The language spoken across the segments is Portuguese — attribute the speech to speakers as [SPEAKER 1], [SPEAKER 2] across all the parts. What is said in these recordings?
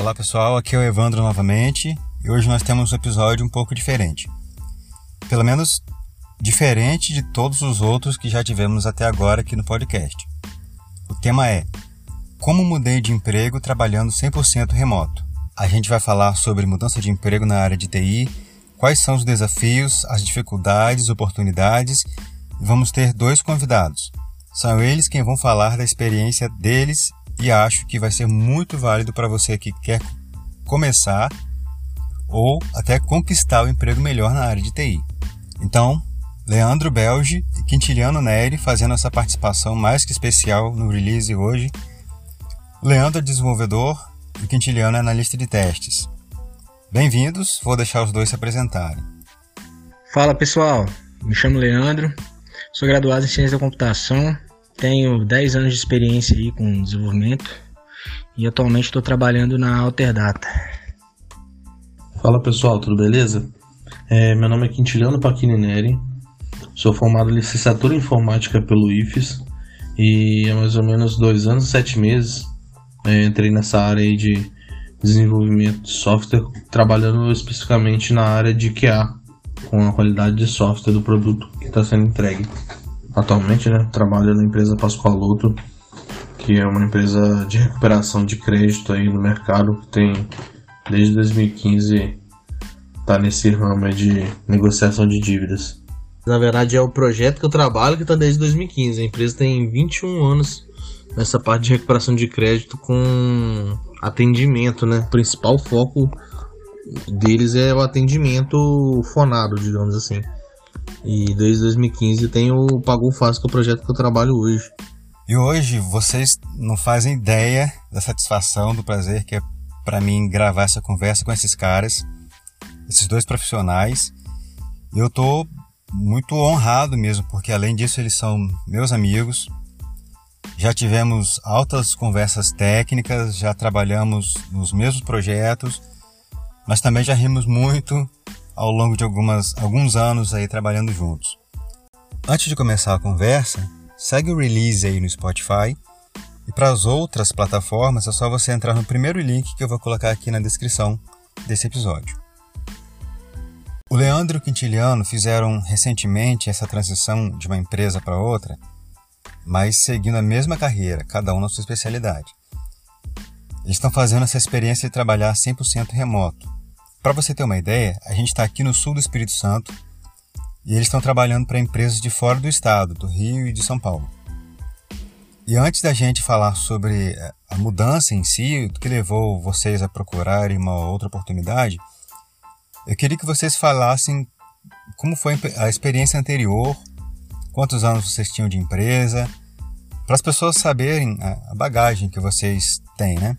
[SPEAKER 1] Olá pessoal, aqui é o Evandro novamente e hoje nós temos um episódio um pouco diferente. Pelo menos diferente de todos os outros que já tivemos até agora aqui no podcast. O tema é Como mudei de emprego trabalhando 100% remoto. A gente vai falar sobre mudança de emprego na área de TI, quais são os desafios, as dificuldades, oportunidades e vamos ter dois convidados. São eles quem vão falar da experiência deles e acho que vai ser muito válido para você que quer começar ou até conquistar o emprego melhor na área de TI. Então, Leandro Belge e Quintiliano Neri fazendo essa participação mais que especial no release hoje. Leandro é desenvolvedor e Quintiliano é analista de testes. Bem-vindos, vou deixar os dois se apresentarem.
[SPEAKER 2] Fala pessoal, me chamo Leandro, sou graduado em Ciência da Computação tenho 10 anos de experiência aí com desenvolvimento e atualmente estou trabalhando na Alterdata.
[SPEAKER 3] Fala pessoal, tudo beleza? É, meu nome é Quintiliano Paquini Neri, sou formado em licenciatura em informática pelo IFES e há mais ou menos dois anos e sete meses é, entrei nessa área de desenvolvimento de software, trabalhando especificamente na área de QA, com a qualidade de software do produto que está sendo entregue atualmente, né? Trabalho na empresa Pascoaloto, que é uma empresa de recuperação de crédito aí no mercado que tem desde 2015 tá nesse ramo de negociação de dívidas.
[SPEAKER 4] Na verdade é o projeto que eu trabalho que está desde 2015. A empresa tem 21 anos nessa parte de recuperação de crédito com atendimento, né? O principal foco deles é o atendimento fonado, digamos assim. E desde 2015 tem o Pagou Fácil, que é o projeto que eu trabalho hoje.
[SPEAKER 1] E hoje vocês não fazem ideia da satisfação, do prazer que é para mim gravar essa conversa com esses caras, esses dois profissionais. E eu tô muito honrado mesmo, porque além disso eles são meus amigos. Já tivemos altas conversas técnicas, já trabalhamos nos mesmos projetos, mas também já rimos muito ao longo de algumas, alguns anos aí trabalhando juntos. Antes de começar a conversa, segue o release aí no Spotify e para as outras plataformas é só você entrar no primeiro link que eu vou colocar aqui na descrição desse episódio. O Leandro e o Quintiliano fizeram recentemente essa transição de uma empresa para outra, mas seguindo a mesma carreira, cada um na sua especialidade. Eles estão fazendo essa experiência de trabalhar 100% remoto, para você ter uma ideia, a gente está aqui no sul do Espírito Santo e eles estão trabalhando para empresas de fora do estado, do Rio e de São Paulo. E antes da gente falar sobre eh, a mudança em si, o que levou vocês a procurarem uma outra oportunidade, eu queria que vocês falassem como foi a experiência anterior, quantos anos vocês tinham de empresa, para as pessoas saberem a bagagem que vocês têm, né?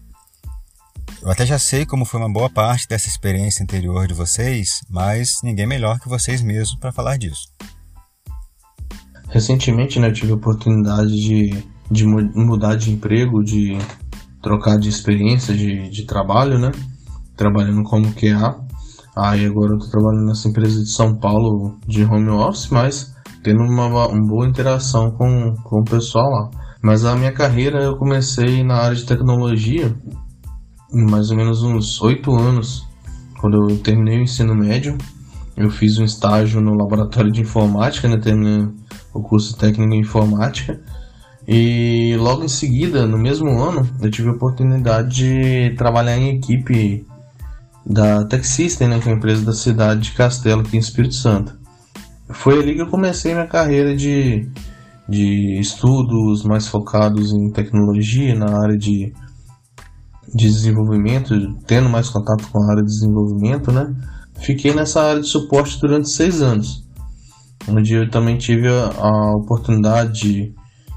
[SPEAKER 1] Eu até já sei como foi uma boa parte dessa experiência anterior de vocês, mas ninguém melhor que vocês mesmos para falar disso.
[SPEAKER 3] Recentemente, né, eu tive a oportunidade de, de mudar de emprego, de trocar de experiência de, de trabalho, né? Trabalhando como QA. Aí agora eu tô trabalhando nessa empresa de São Paulo de home office, mas tendo uma, uma boa interação com, com o pessoal lá. Mas a minha carreira eu comecei na área de tecnologia mais ou menos uns oito anos, quando eu terminei o ensino médio, eu fiz um estágio no laboratório de informática, né, terminei o curso técnico em informática. E logo em seguida, no mesmo ano, eu tive a oportunidade de trabalhar em equipe da Tech System, né, que é uma empresa da cidade de Castelo, aqui em Espírito Santo. Foi ali que eu comecei minha carreira de, de estudos mais focados em tecnologia, na área de de desenvolvimento, tendo mais contato com a área de desenvolvimento, né? Fiquei nessa área de suporte durante seis anos, onde eu também tive a, a oportunidade de,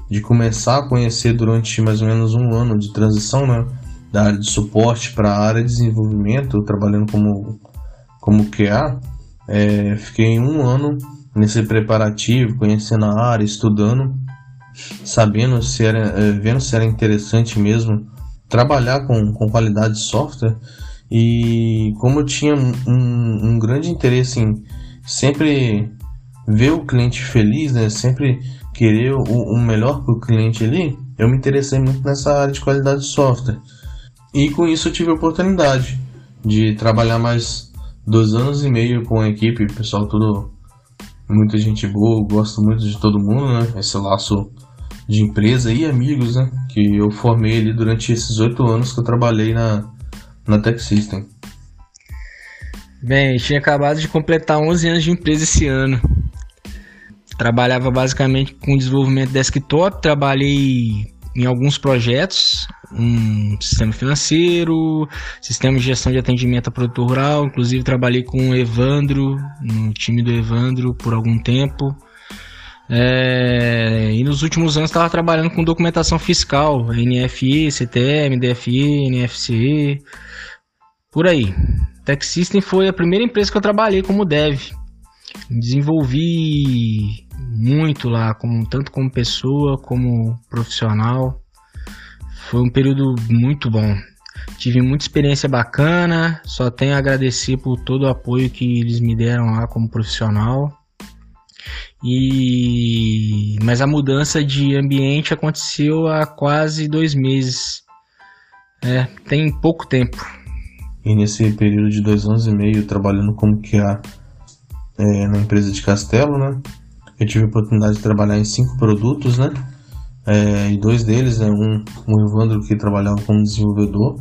[SPEAKER 3] de, começar a conhecer durante mais ou menos um ano de transição, né? Da área de suporte para a área de desenvolvimento, trabalhando como, como QA. É, fiquei um ano nesse preparativo, conhecendo a área, estudando, sabendo se era, é, vendo se era interessante mesmo trabalhar com, com qualidade de software e como eu tinha um, um grande interesse em sempre ver o cliente feliz, né, sempre querer o, o melhor para o cliente ali, eu me interessei muito nessa área de qualidade de software. E com isso eu tive a oportunidade de trabalhar mais dois anos e meio com a equipe, pessoal tudo muita gente boa, gosto muito de todo mundo, né? Esse laço de empresa e amigos, né? Que eu formei ali durante esses oito anos que eu trabalhei na, na Tech System.
[SPEAKER 2] Bem, tinha acabado de completar 11 anos de empresa esse ano. Trabalhava basicamente com desenvolvimento desktop, trabalhei em alguns projetos, um sistema financeiro, sistema de gestão de atendimento a produtor rural, inclusive trabalhei com o Evandro, no time do Evandro por algum tempo. É, e nos últimos anos estava trabalhando com documentação fiscal, NFI, CTM, DFI, NFCE, por aí. Tech System foi a primeira empresa que eu trabalhei como dev. Desenvolvi muito lá, como, tanto como pessoa como profissional. Foi um período muito bom. Tive muita experiência bacana, só tenho a agradecer por todo o apoio que eles me deram lá como profissional. E mas a mudança de ambiente aconteceu há quase dois meses. É, tem pouco tempo.
[SPEAKER 3] E nesse período de dois anos e meio trabalhando como que a é, na empresa de Castelo, né? Eu tive a oportunidade de trabalhar em cinco produtos, né? É, e dois deles, né? Um, o Evandro que trabalhava como desenvolvedor,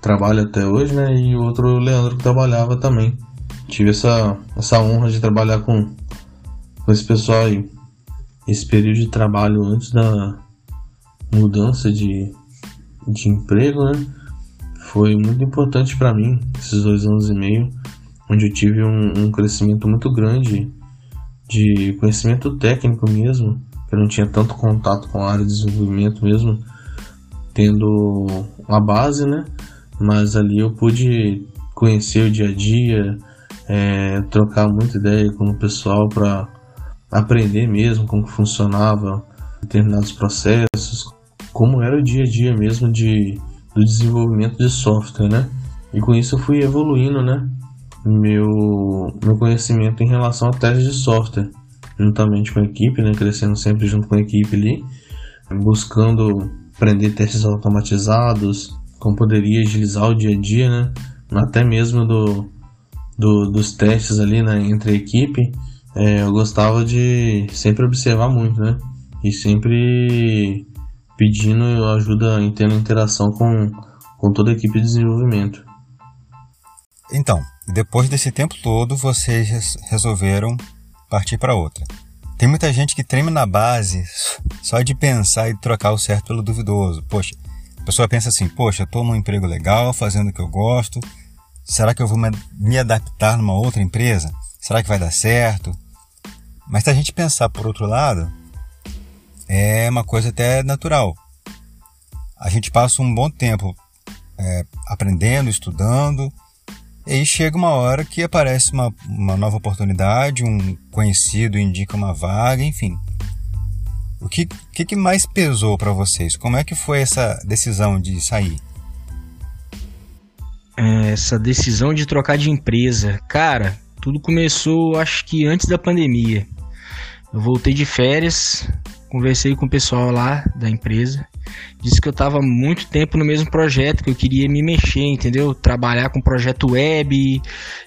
[SPEAKER 3] trabalha até hoje, né? E o outro o Leandro que trabalhava também. Tive essa, essa honra de trabalhar com, esse pessoal. Esse período de trabalho antes da mudança de, de emprego, né? Foi muito importante para mim, esses dois anos e meio, onde eu tive um, um crescimento muito grande de conhecimento técnico mesmo, eu não tinha tanto contato com a área de desenvolvimento mesmo, tendo a base, né? Mas ali eu pude conhecer o dia a dia, é, trocar muita ideia com o pessoal para aprender mesmo como funcionava determinados processos, como era o dia a dia mesmo de, do desenvolvimento de software, né? E com isso eu fui evoluindo, né? meu, meu conhecimento em relação a testes de software, juntamente com a equipe, né, crescendo sempre junto com a equipe ali, buscando aprender testes automatizados, como poderia agilizar o dia a dia, né, até mesmo do, do dos testes ali né, entre a equipe, é, eu gostava de sempre observar muito, né, e sempre pedindo ajuda e tendo interação com, com toda a equipe de desenvolvimento.
[SPEAKER 1] Então, depois desse tempo todo, vocês resolveram partir para outra. Tem muita gente que treme na base só de pensar e trocar o certo pelo duvidoso. Poxa, a pessoa pensa assim: poxa, eu estou num emprego legal, fazendo o que eu gosto. Será que eu vou me adaptar numa outra empresa? Será que vai dar certo? Mas se a gente pensar por outro lado, é uma coisa até natural. A gente passa um bom tempo é, aprendendo, estudando, e aí chega uma hora que aparece uma, uma nova oportunidade, um conhecido indica uma vaga, enfim. O que, que, que mais pesou para vocês? Como é que foi essa decisão de sair?
[SPEAKER 2] É, essa decisão de trocar de empresa, cara, tudo começou acho que antes da pandemia. Eu voltei de férias, conversei com o pessoal lá da empresa disse que eu estava muito tempo no mesmo projeto, que eu queria me mexer, entendeu? Trabalhar com projeto web,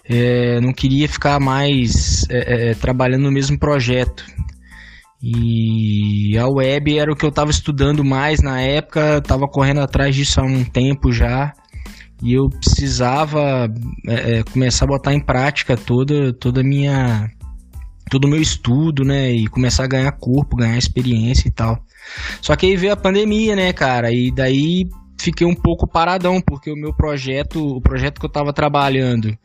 [SPEAKER 2] é, não queria ficar mais é, é, trabalhando no mesmo projeto. E a web era o que eu estava estudando mais na época, estava correndo atrás disso há um tempo já. E eu precisava é, é, começar a botar em prática toda, toda a minha todo o meu estudo, né, e começar a ganhar corpo, ganhar experiência e tal. Só que aí veio a pandemia, né, cara? E daí fiquei um pouco paradão, porque o meu projeto, o projeto que eu estava trabalhando,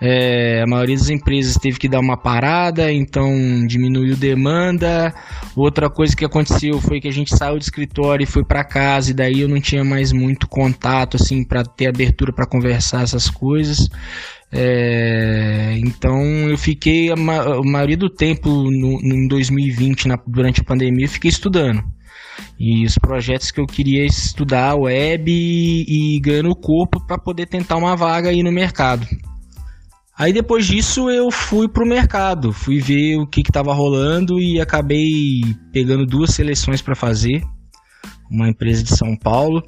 [SPEAKER 2] é, a maioria das empresas teve que dar uma parada, então diminuiu demanda. Outra coisa que aconteceu foi que a gente saiu do escritório e foi para casa, e daí eu não tinha mais muito contato, assim, para ter abertura para conversar essas coisas. É, então eu fiquei a, ma a maioria do tempo no, no, em 2020, na, durante a pandemia, eu fiquei estudando. E os projetos que eu queria estudar web e, e ganhando corpo para poder tentar uma vaga aí no mercado. Aí depois disso eu fui pro mercado, fui ver o que estava rolando e acabei pegando duas seleções para fazer. Uma empresa de São Paulo,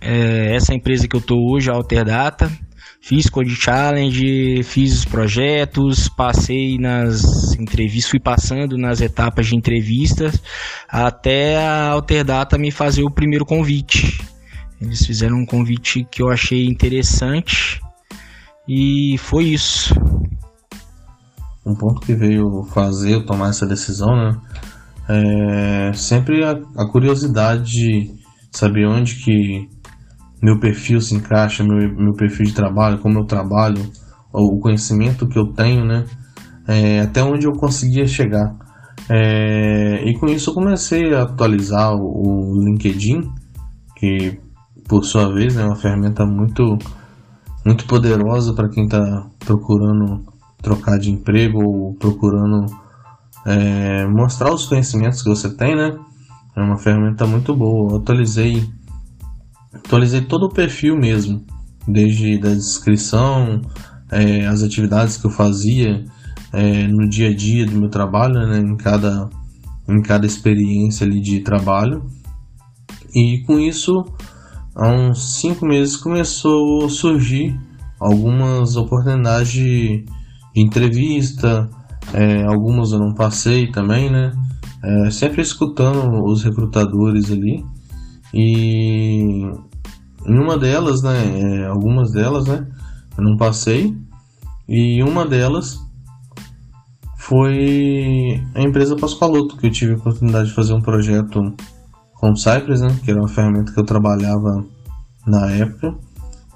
[SPEAKER 2] é, essa empresa que eu tô hoje, a Alterdata. Fiz Code Challenge, fiz os projetos, passei nas entrevistas, fui passando nas etapas de entrevistas até a Alterdata me fazer o primeiro convite. Eles fizeram um convite que eu achei interessante e foi isso.
[SPEAKER 3] Um ponto que veio fazer eu tomar essa decisão, né? É sempre a, a curiosidade de saber onde que meu perfil se encaixa, meu, meu perfil de trabalho, como eu trabalho, o conhecimento que eu tenho, né? É, até onde eu conseguia chegar. É, e com isso eu comecei a atualizar o, o LinkedIn, que por sua vez é uma ferramenta muito, muito poderosa para quem está procurando trocar de emprego ou procurando é, mostrar os conhecimentos que você tem, né? É uma ferramenta muito boa. Eu atualizei atualizei todo o perfil mesmo, desde a descrição, é, as atividades que eu fazia é, no dia a dia do meu trabalho, né, em, cada, em cada experiência ali de trabalho. E com isso, há uns cinco meses começou a surgir algumas oportunidades de, de entrevista, é, algumas eu não passei também, né? É, sempre escutando os recrutadores ali. E em uma delas, né, é, algumas delas, né, eu não passei. E uma delas foi a empresa Pascoaloto, que eu tive a oportunidade de fazer um projeto com o Cypress, né, que era uma ferramenta que eu trabalhava na época.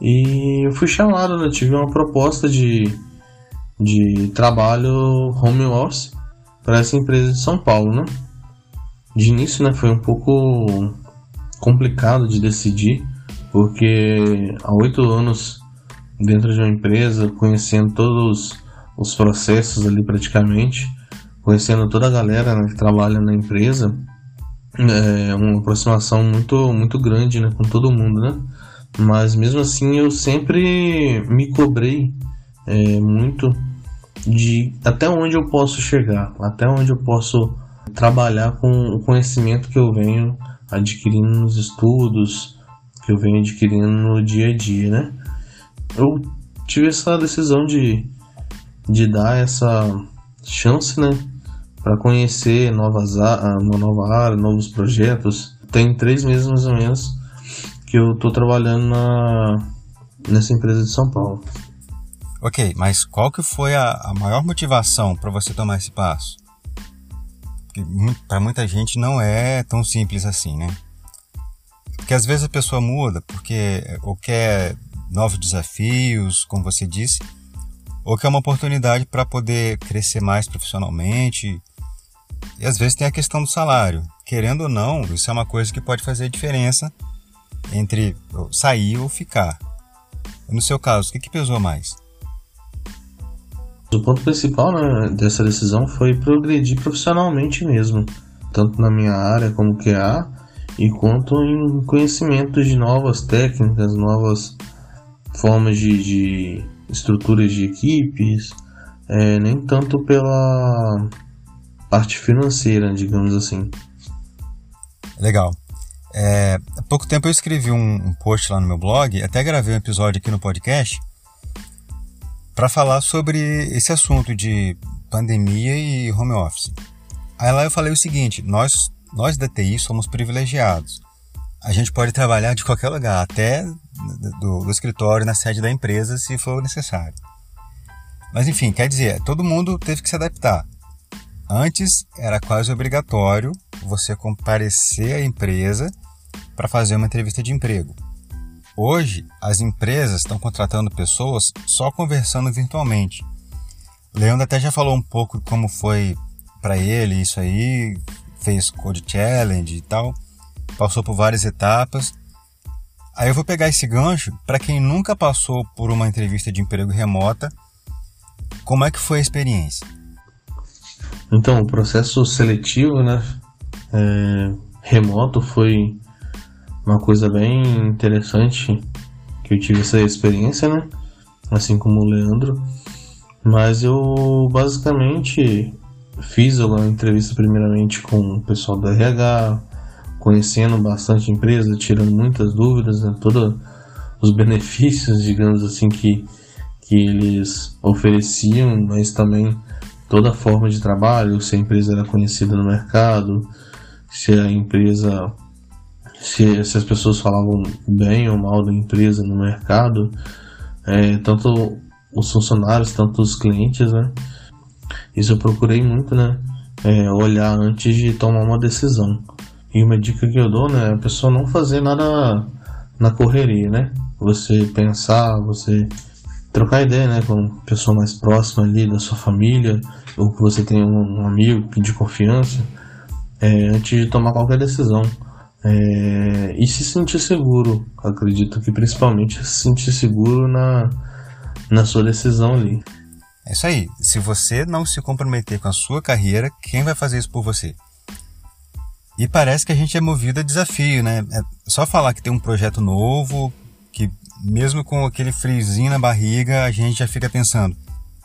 [SPEAKER 3] E eu fui chamado, né, tive uma proposta de, de trabalho home office para essa empresa de São Paulo, né. De início, né, foi um pouco complicado de decidir, porque há oito anos dentro de uma empresa, conhecendo todos os processos ali praticamente, conhecendo toda a galera né, que trabalha na empresa, é uma aproximação muito, muito grande né, com todo mundo, né? Mas mesmo assim eu sempre me cobrei é, muito de até onde eu posso chegar, até onde eu posso trabalhar com o conhecimento que eu venho adquirindo nos estudos, que eu venho adquirindo no dia a dia, né? Eu tive essa decisão de, de dar essa chance, né? Para conhecer novas, uma nova área, novos projetos. Tem três meses mais ou menos que eu tô trabalhando na, nessa empresa de São Paulo.
[SPEAKER 1] Ok, mas qual que foi a, a maior motivação para você tomar esse passo? Para muita gente não é tão simples assim, né? Porque às vezes a pessoa muda porque ou quer novos desafios, como você disse, ou quer uma oportunidade para poder crescer mais profissionalmente. E às vezes tem a questão do salário. Querendo ou não, isso é uma coisa que pode fazer diferença entre sair ou ficar. No seu caso, o que, que pesou mais?
[SPEAKER 3] O ponto principal né, dessa decisão foi progredir profissionalmente mesmo, tanto na minha área como QA, e quanto em conhecimento de novas técnicas, novas formas de, de estruturas de equipes, é, nem tanto pela parte financeira, digamos assim.
[SPEAKER 1] Legal. É, há pouco tempo eu escrevi um, um post lá no meu blog, até gravei um episódio aqui no podcast, para falar sobre esse assunto de pandemia e home office. Aí lá eu falei o seguinte: nós, nós da TI somos privilegiados. A gente pode trabalhar de qualquer lugar, até do, do escritório, na sede da empresa, se for necessário. Mas enfim, quer dizer, todo mundo teve que se adaptar. Antes era quase obrigatório você comparecer à empresa para fazer uma entrevista de emprego. Hoje, as empresas estão contratando pessoas só conversando virtualmente. Leandro até já falou um pouco como foi para ele isso aí, fez Code Challenge e tal, passou por várias etapas. Aí eu vou pegar esse gancho para quem nunca passou por uma entrevista de emprego remota, como é que foi a experiência?
[SPEAKER 3] Então, o processo seletivo, né, é, remoto foi uma coisa bem interessante que eu tive essa experiência, né? Assim como o Leandro. Mas eu basicamente fiz uma entrevista primeiramente com o pessoal do RH, conhecendo bastante a empresa, tirando muitas dúvidas, né? todos os benefícios, digamos assim, que, que eles ofereciam, mas também toda a forma de trabalho, se a empresa era conhecida no mercado, se a empresa se, se as pessoas falavam bem ou mal da empresa no mercado, é, tanto os funcionários, tanto os clientes, né? Isso eu procurei muito, né? É, olhar antes de tomar uma decisão. E uma dica que eu dou, né? A pessoa não fazer nada na correria, né? Você pensar, você trocar ideia, né? Com uma pessoa mais próxima ali da sua família, ou que você tem um, um amigo de confiança, é, antes de tomar qualquer decisão. É, e se sentir seguro, acredito que principalmente se sentir seguro na, na sua decisão ali.
[SPEAKER 1] É isso aí. Se você não se comprometer com a sua carreira, quem vai fazer isso por você? E parece que a gente é movido a desafio, né? É só falar que tem um projeto novo, que mesmo com aquele frizinho na barriga, a gente já fica pensando: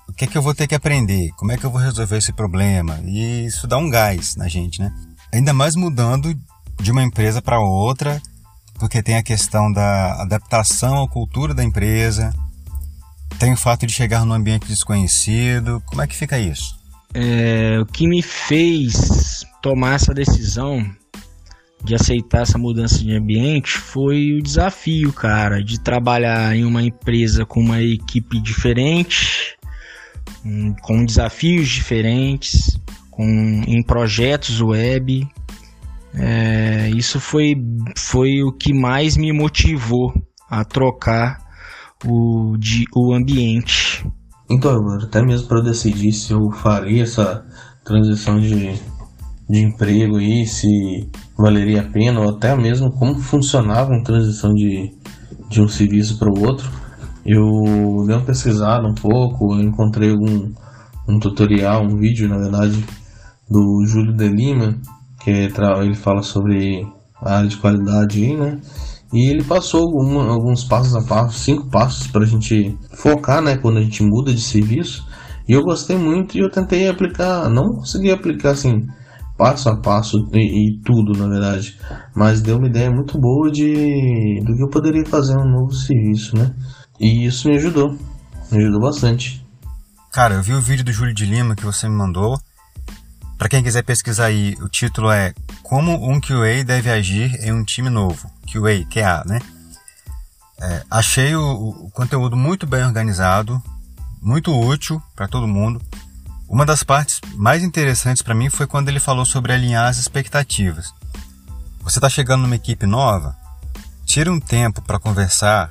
[SPEAKER 1] o que é que eu vou ter que aprender? Como é que eu vou resolver esse problema? E isso dá um gás na gente, né? Ainda mais mudando de uma empresa para outra, porque tem a questão da adaptação à cultura da empresa, tem o fato de chegar num ambiente desconhecido. Como é que fica isso?
[SPEAKER 2] É, o que me fez tomar essa decisão de aceitar essa mudança de ambiente foi o desafio, cara, de trabalhar em uma empresa com uma equipe diferente, com desafios diferentes, com, em projetos web, é, isso foi, foi o que mais me motivou a trocar o, de, o ambiente.
[SPEAKER 3] Então, até mesmo para decidir se eu faria essa transição de, de emprego aí, se valeria a pena, ou até mesmo como funcionava uma transição de, de um serviço para o outro, eu dei uma pesquisada um pouco, encontrei algum um tutorial, um vídeo, na verdade, do Júlio de Lima, que ele fala sobre a área de qualidade aí, né? E ele passou alguma, alguns passos a passo, cinco passos para a gente focar, né? Quando a gente muda de serviço. E eu gostei muito e eu tentei aplicar, não consegui aplicar assim passo a passo e, e, tudo, na verdade, mas deu uma ideia muito boa de do que eu poderia fazer um novo serviço, né? E isso me ajudou, me ajudou bastante.
[SPEAKER 1] Cara, eu vi o vídeo do Júlio de Lima que você me mandou para quem quiser pesquisar aí, o título é Como um QA deve agir em um time novo. QA, QA, né? É, achei o, o, conteúdo muito bem organizado, muito útil para todo mundo. Uma das partes mais interessantes para mim foi quando ele falou sobre alinhar as expectativas. Você está chegando numa equipe nova, tira um tempo para conversar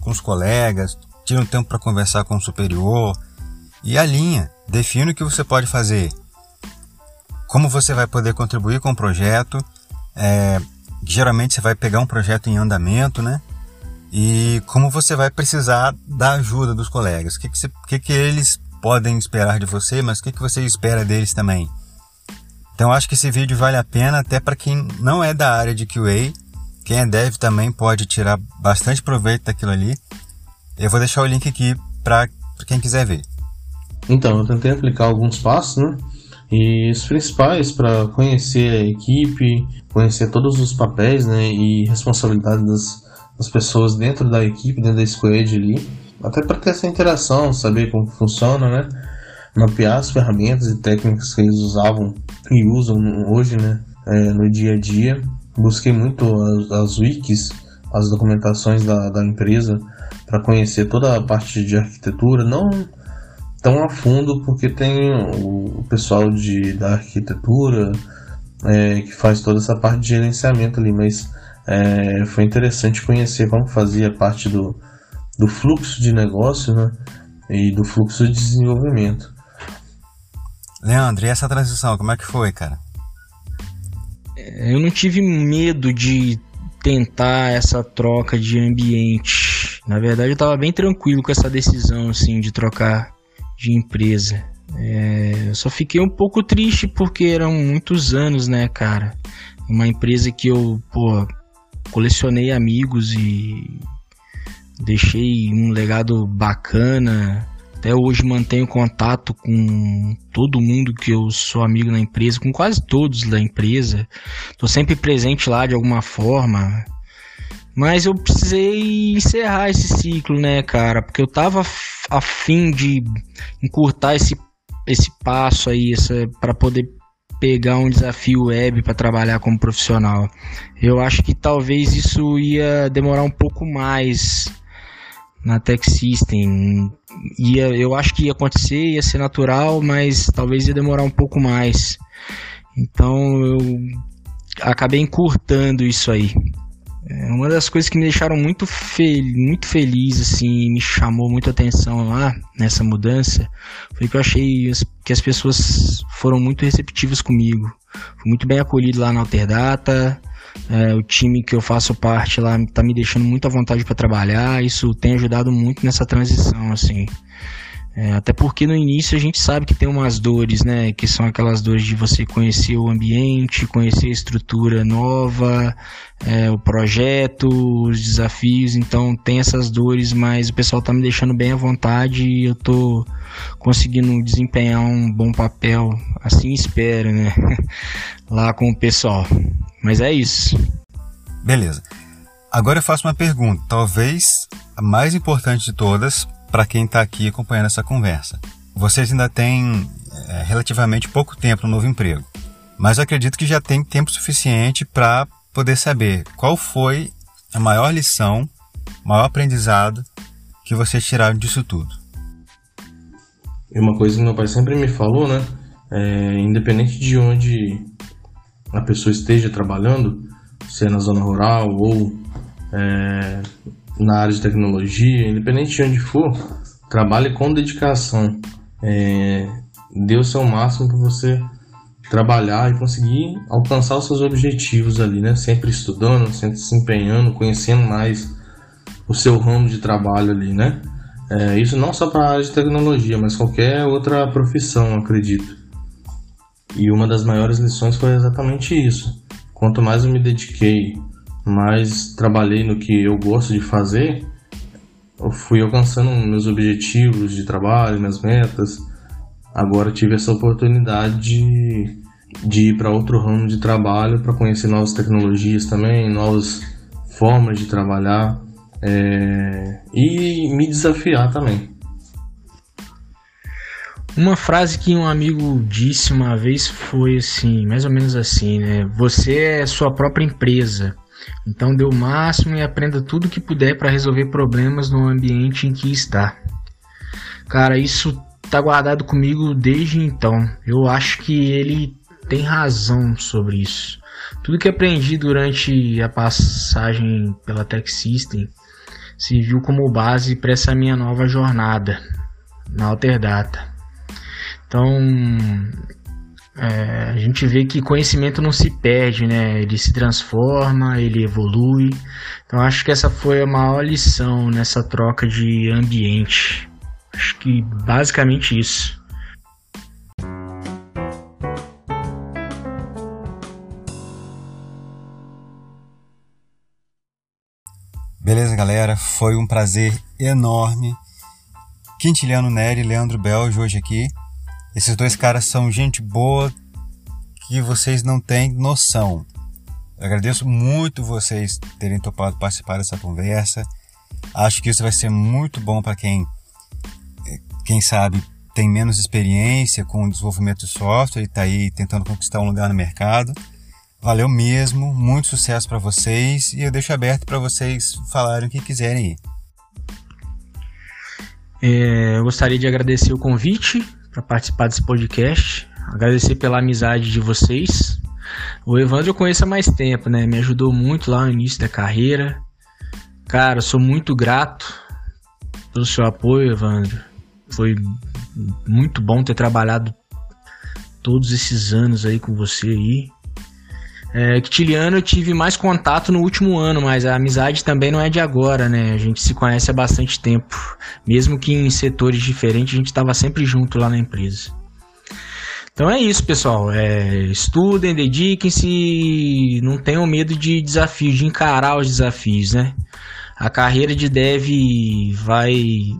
[SPEAKER 1] com os colegas, tira um tempo para conversar com o superior e alinha, define o que você pode fazer, como você vai poder contribuir com o projeto. É, geralmente você vai pegar um projeto em andamento, né? E como você vai precisar da ajuda dos colegas. O que, que, você, que, que eles podem esperar de você, mas o que, que você espera deles também. Então acho que esse vídeo vale a pena até para quem não é da área de QA. Quem é dev também pode tirar bastante proveito daquilo ali. Eu vou deixar o link aqui para quem quiser ver.
[SPEAKER 3] Então, eu tentei aplicar alguns passos, né? E os principais para conhecer a equipe, conhecer todos os papéis né, e responsabilidades das, das pessoas dentro da equipe, dentro da squad ali, até para ter essa interação, saber como funciona, né? Mapear as ferramentas e técnicas que eles usavam e usam hoje, né? É, no dia a dia. Busquei muito as, as wikis, as documentações da, da empresa para conhecer toda a parte de arquitetura, não tão a fundo porque tem o, pessoal de, da arquitetura é, que faz toda essa parte de gerenciamento ali, mas é, foi interessante conhecer como fazia parte do, do fluxo de negócio né, e do fluxo de desenvolvimento.
[SPEAKER 1] Leandro, e essa transição, como é que foi, cara?
[SPEAKER 2] Eu não tive medo de tentar essa troca de ambiente. Na verdade, eu estava bem tranquilo com essa decisão assim de trocar de empresa. É, eu só fiquei um pouco triste porque eram muitos anos, né, cara? Uma empresa que eu, pô, colecionei amigos e deixei um legado bacana. Até hoje mantenho contato com todo mundo que eu sou amigo na empresa, com quase todos da empresa. Tô sempre presente lá de alguma forma. Mas eu precisei encerrar esse ciclo, né, cara? Porque eu tava afim de encurtar esse, esse passo aí, para poder pegar um desafio web para trabalhar como profissional. Eu acho que talvez isso ia demorar um pouco mais na Tech System. Ia, eu acho que ia acontecer, ia ser natural, mas talvez ia demorar um pouco mais. Então eu acabei encurtando isso aí. É uma das coisas que me deixaram muito, fel muito feliz, assim, me chamou muita atenção lá nessa mudança, foi que eu achei que as pessoas foram muito receptivas comigo. Fui muito bem acolhido lá na Alterdata, é, o time que eu faço parte lá tá me deixando muito à vontade para trabalhar. Isso tem ajudado muito nessa transição, assim. É, até porque no início a gente sabe que tem umas dores, né? Que são aquelas dores de você conhecer o ambiente, conhecer a estrutura nova, é, o projeto, os desafios. Então tem essas dores, mas o pessoal tá me deixando bem à vontade e eu tô conseguindo desempenhar um bom papel. Assim espero, né? Lá com o pessoal. Mas é isso.
[SPEAKER 1] Beleza. Agora eu faço uma pergunta, talvez a mais importante de todas para quem está aqui acompanhando essa conversa. Vocês ainda têm é, relativamente pouco tempo no novo emprego, mas acredito que já tem tempo suficiente para poder saber qual foi a maior lição, maior aprendizado que vocês tiraram disso tudo.
[SPEAKER 3] E uma coisa que meu pai sempre me falou, né? É, independente de onde a pessoa esteja trabalhando, se é na zona rural ou é, na área de tecnologia, independente de onde for, trabalhe com dedicação. É, dê o seu máximo para você trabalhar e conseguir alcançar os seus objetivos ali, né? Sempre estudando, sempre se empenhando, conhecendo mais o seu ramo de trabalho ali, né? É, isso não só para a área de tecnologia, mas qualquer outra profissão, acredito. E uma das maiores lições foi exatamente isso. Quanto mais eu me dediquei, mais trabalhei no que eu gosto de fazer, eu fui alcançando meus objetivos de trabalho, minhas metas. Agora tive essa oportunidade de, de ir para outro ramo de trabalho para conhecer novas tecnologias também, novas formas de trabalhar é, e me desafiar também.
[SPEAKER 2] Uma frase que um amigo disse uma vez foi assim, mais ou menos assim, né? Você é sua própria empresa. Então dê o máximo e aprenda tudo que puder para resolver problemas no ambiente em que está. Cara, isso tá guardado comigo desde então. Eu acho que ele tem razão sobre isso. Tudo que aprendi durante a passagem pela Tech System serviu como base para essa minha nova jornada na Alterdata. Então, é, a gente vê que conhecimento não se perde, né? Ele se transforma, ele evolui. Então, acho que essa foi a maior lição nessa troca de ambiente. Acho que basicamente isso.
[SPEAKER 1] Beleza, galera? Foi um prazer enorme. Quintiliano Neri Leandro Belge hoje aqui. Esses dois caras são gente boa que vocês não têm noção. Eu agradeço muito vocês terem topado participar dessa conversa. Acho que isso vai ser muito bom para quem, quem sabe, tem menos experiência com o desenvolvimento de software e está aí tentando conquistar um lugar no mercado. Valeu mesmo, muito sucesso para vocês e eu deixo aberto para vocês falarem o que quiserem.
[SPEAKER 2] É, eu gostaria de agradecer o convite para participar desse podcast. Agradecer pela amizade de vocês. O Evandro eu conheço há mais tempo, né? Me ajudou muito lá no início da carreira. Cara, eu sou muito grato pelo seu apoio, Evandro. Foi muito bom ter trabalhado todos esses anos aí com você aí. É, Quitiliano eu tive mais contato no último ano, mas a amizade também não é de agora, né? A gente se conhece há bastante tempo. Mesmo que em setores diferentes, a gente estava sempre junto lá na empresa. Então é isso, pessoal. É, estudem, dediquem-se, não tenham medo de desafios, de encarar os desafios, né? a carreira de dev vai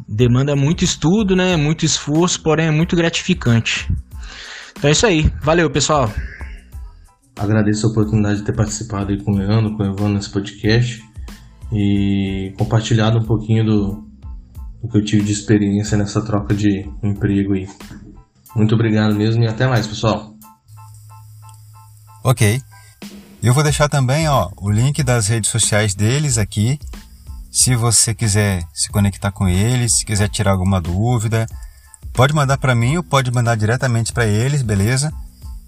[SPEAKER 2] demanda muito estudo, né? Muito esforço, porém é muito gratificante. Então é isso aí. Valeu, pessoal.
[SPEAKER 3] Agradeço a oportunidade de ter participado aí com o Leandro, com o Evandro nesse podcast e compartilhado um pouquinho do, do que eu tive de experiência nessa troca de emprego aí. Muito obrigado mesmo e até mais, pessoal.
[SPEAKER 1] Ok. Eu vou deixar também ó, o link das redes sociais deles aqui. Se você quiser se conectar com eles, se quiser tirar alguma dúvida, pode mandar para mim ou pode mandar diretamente para eles, beleza?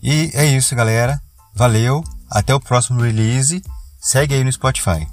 [SPEAKER 1] E é isso, galera. Valeu, até o próximo release. Segue aí no Spotify.